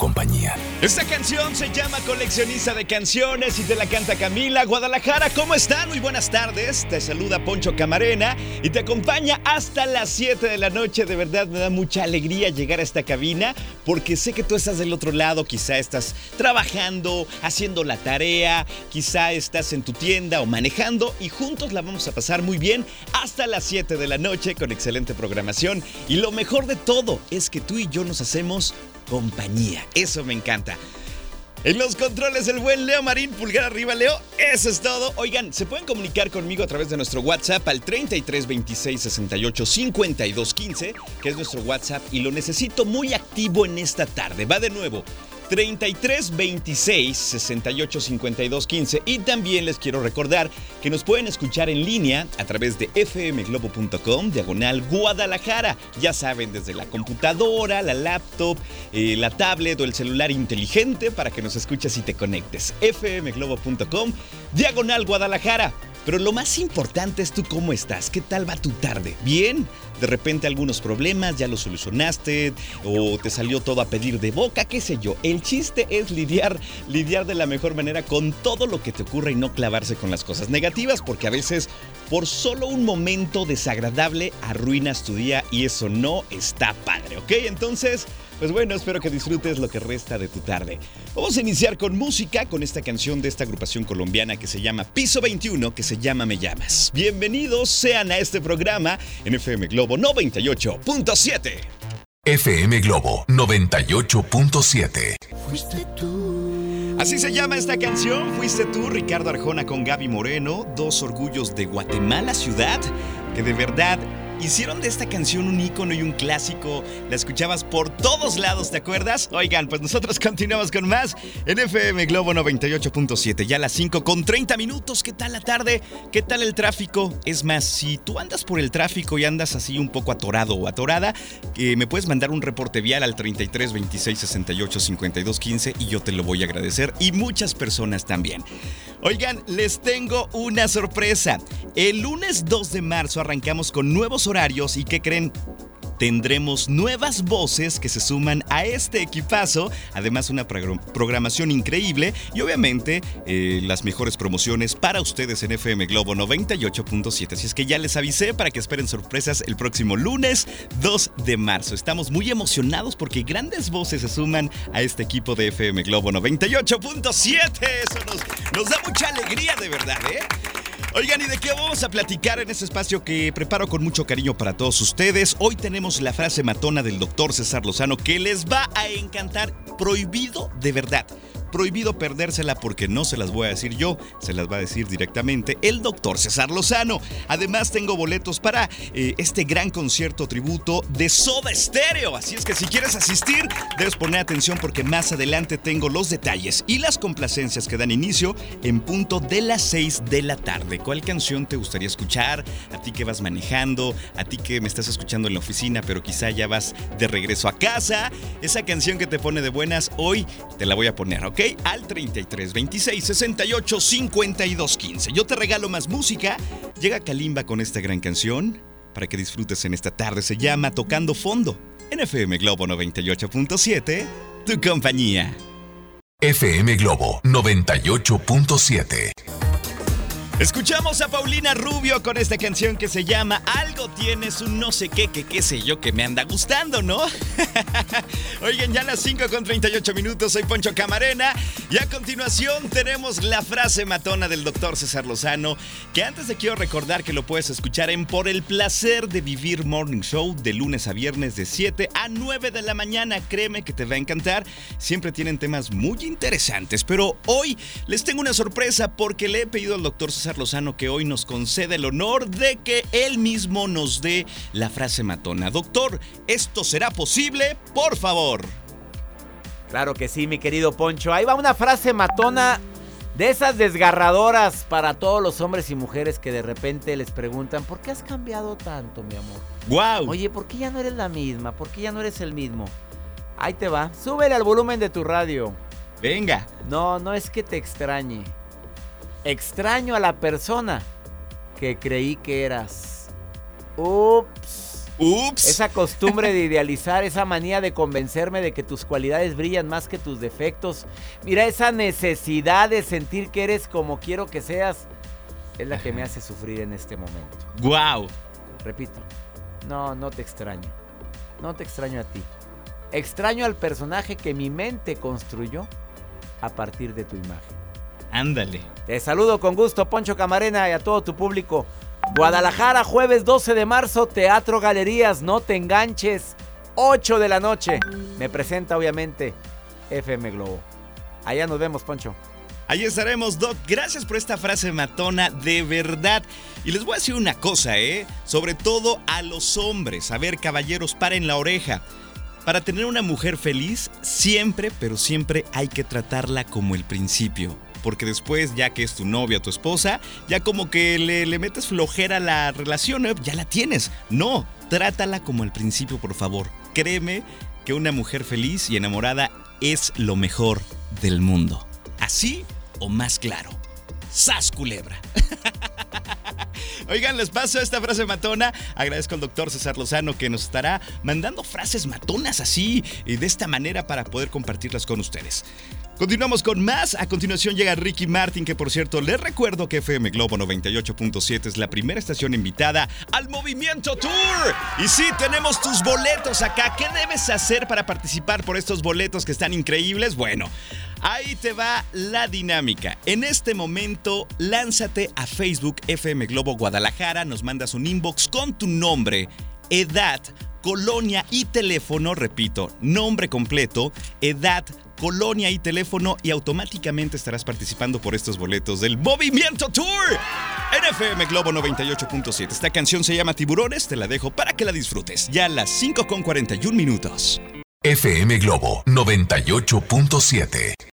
compañía. Esta canción se llama Coleccionista de Canciones y te la canta Camila. Guadalajara, ¿cómo están? Muy buenas tardes. Te saluda Poncho Camarena y te acompaña hasta las 7 de la noche. De verdad me da mucha alegría llegar a esta cabina porque sé que tú estás del otro lado. Quizá estás trabajando, haciendo la tarea, quizá estás en tu tienda o manejando y juntos la vamos a pasar muy bien hasta las 7 de la noche con excelente programación. Y lo mejor de todo es que tú y yo nos hacemos compañía. Eso me encanta. En los controles, el buen Leo Marín, pulgar arriba, Leo. Eso es todo. Oigan, se pueden comunicar conmigo a través de nuestro WhatsApp al 33 26 68 52 15, que es nuestro WhatsApp, y lo necesito muy activo en esta tarde. Va de nuevo. 33 26 68 52 15 y también les quiero recordar que nos pueden escuchar en línea a través de fmglobo.com diagonal Guadalajara. Ya saben desde la computadora la laptop eh, la tablet o el celular inteligente para que nos escuches y te conectes. Fmglobo.com diagonal Guadalajara pero lo más importante es tú cómo estás, qué tal va tu tarde, bien, de repente algunos problemas ya los solucionaste o te salió todo a pedir de boca, qué sé yo. El chiste es lidiar, lidiar de la mejor manera con todo lo que te ocurre y no clavarse con las cosas negativas, porque a veces por solo un momento desagradable arruinas tu día y eso no está padre, ¿ok? Entonces... Pues bueno, espero que disfrutes lo que resta de tu tarde. Vamos a iniciar con música, con esta canción de esta agrupación colombiana que se llama Piso 21, que se llama Me Llamas. Bienvenidos sean a este programa en FM Globo 98.7. FM Globo 98.7. Fuiste tú. Así se llama esta canción, Fuiste tú, Ricardo Arjona con Gaby Moreno, dos orgullos de Guatemala ciudad, que de verdad hicieron de esta canción un ícono y un clásico. La escuchabas por todos lados, ¿te acuerdas? Oigan, pues nosotros continuamos con más en FM Globo 98.7. Ya a las 5 con 30 minutos. ¿Qué tal la tarde? ¿Qué tal el tráfico? Es más, si tú andas por el tráfico y andas así un poco atorado o atorada, eh, me puedes mandar un reporte vial al 33 26 68 52 15 y yo te lo voy a agradecer. Y muchas personas también. Oigan, les tengo una sorpresa. El lunes 2 de marzo arrancamos con nuevos horarios y ¿qué creen? tendremos nuevas voces que se suman a este equipazo, además una programación increíble y obviamente eh, las mejores promociones para ustedes en FM Globo 98.7. Así es que ya les avisé para que esperen sorpresas el próximo lunes 2 de marzo. Estamos muy emocionados porque grandes voces se suman a este equipo de FM Globo 98.7. Eso nos, nos da mucha alegría de verdad, ¿eh? Oigan, ¿y de qué vamos a platicar en este espacio que preparo con mucho cariño para todos ustedes? Hoy tenemos la frase matona del doctor César Lozano que les va a encantar, prohibido de verdad prohibido perdérsela porque no se las voy a decir yo, se las va a decir directamente el doctor César Lozano. Además tengo boletos para eh, este gran concierto tributo de Soda Stereo, así es que si quieres asistir debes poner atención porque más adelante tengo los detalles y las complacencias que dan inicio en punto de las 6 de la tarde. ¿Cuál canción te gustaría escuchar? A ti que vas manejando, a ti que me estás escuchando en la oficina pero quizá ya vas de regreso a casa, esa canción que te pone de buenas hoy te la voy a poner, ¿ok? Al 33 26 68 52 15. Yo te regalo más música. Llega Kalimba con esta gran canción para que disfrutes en esta tarde. Se llama Tocando Fondo en FM Globo 98.7, tu compañía. FM Globo 98.7. Escuchamos a Paulina Rubio con esta canción que se llama Algo tienes un no sé qué, que qué sé yo, que me anda gustando, ¿no? Oigan, ya las 5 con 38 minutos, soy Poncho Camarena y a continuación tenemos la frase matona del doctor César Lozano, que antes de quiero recordar que lo puedes escuchar en Por el placer de vivir Morning Show de lunes a viernes de 7 a 9 de la mañana. Créeme que te va a encantar, siempre tienen temas muy interesantes, pero hoy les tengo una sorpresa porque le he pedido al doctor César Lozano que hoy nos concede el honor de que él mismo nos dé la frase matona. Doctor, ¿esto será posible? Por favor. Claro que sí, mi querido Poncho. Ahí va una frase matona de esas desgarradoras para todos los hombres y mujeres que de repente les preguntan, ¿por qué has cambiado tanto, mi amor? ¡Wow! Oye, ¿por qué ya no eres la misma? ¿Por qué ya no eres el mismo? Ahí te va. Súbele al volumen de tu radio. Venga. No, no es que te extrañe. Extraño a la persona que creí que eras. Ups. Ups. Esa costumbre de idealizar, esa manía de convencerme de que tus cualidades brillan más que tus defectos. Mira, esa necesidad de sentir que eres como quiero que seas es la que me hace sufrir en este momento. ¡Wow! Repito, no, no te extraño. No te extraño a ti. Extraño al personaje que mi mente construyó a partir de tu imagen. Ándale. Te saludo con gusto, Poncho Camarena, y a todo tu público. Guadalajara, jueves 12 de marzo, Teatro Galerías, no te enganches. 8 de la noche. Me presenta, obviamente, FM Globo. Allá nos vemos, Poncho. Ahí estaremos, Doc. Gracias por esta frase matona, de verdad. Y les voy a decir una cosa, ¿eh? Sobre todo a los hombres. A ver, caballeros, paren la oreja. Para tener una mujer feliz, siempre, pero siempre hay que tratarla como el principio porque después, ya que es tu novia, tu esposa, ya como que le, metes flojera la relación, ¿eh? ya la tienes. No, trátala como al principio, por favor. Créeme que una mujer feliz y enamorada es lo mejor del mundo. Así o más claro. ¡Sas culebra! Oigan, les paso esta frase matona. Agradezco al doctor César Lozano que nos estará mandando frases matonas así y de esta manera para poder compartirlas con ustedes. Continuamos con más. A continuación llega Ricky Martin, que por cierto les recuerdo que FM Globo 98.7 es la primera estación invitada al Movimiento Tour. Y sí, tenemos tus boletos acá. ¿Qué debes hacer para participar por estos boletos que están increíbles? Bueno, ahí te va la dinámica. En este momento, lánzate a Facebook FM Globo Guadalajara, nos mandas un inbox con tu nombre, edad, colonia y teléfono, repito, nombre completo, edad, colonia y teléfono y automáticamente estarás participando por estos boletos del Movimiento Tour. NFM Globo 98.7. Esta canción se llama Tiburones, te la dejo para que la disfrutes. Ya a las 5 con 41 minutos. FM Globo 98.7.